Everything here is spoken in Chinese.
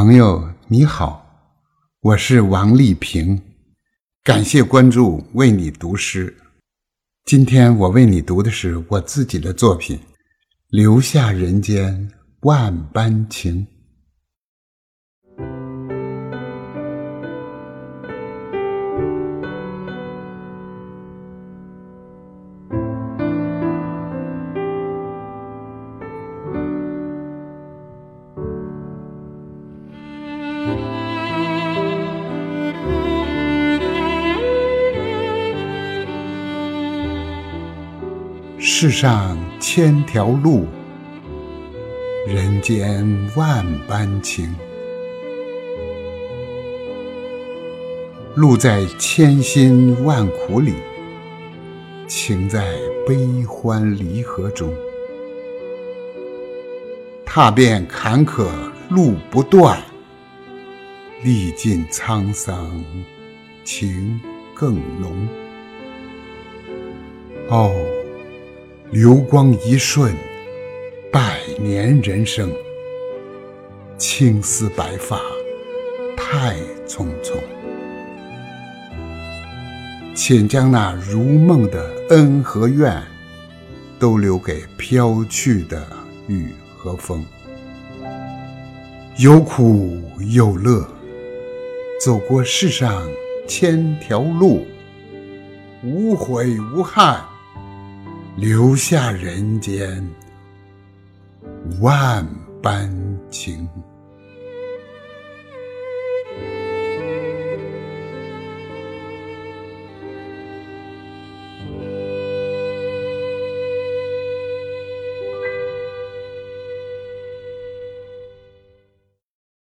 朋友你好，我是王丽萍，感谢关注，为你读诗。今天我为你读的是我自己的作品《留下人间万般情》。世上千条路，人间万般情。路在千辛万苦里，情在悲欢离合中。踏遍坎坷路不断，历尽沧桑情更浓。哦。流光一瞬，百年人生。青丝白发，太匆匆。请将那如梦的恩和怨，都留给飘去的雨和风。有苦有乐，走过世上千条路，无悔无憾。留下人间万般情。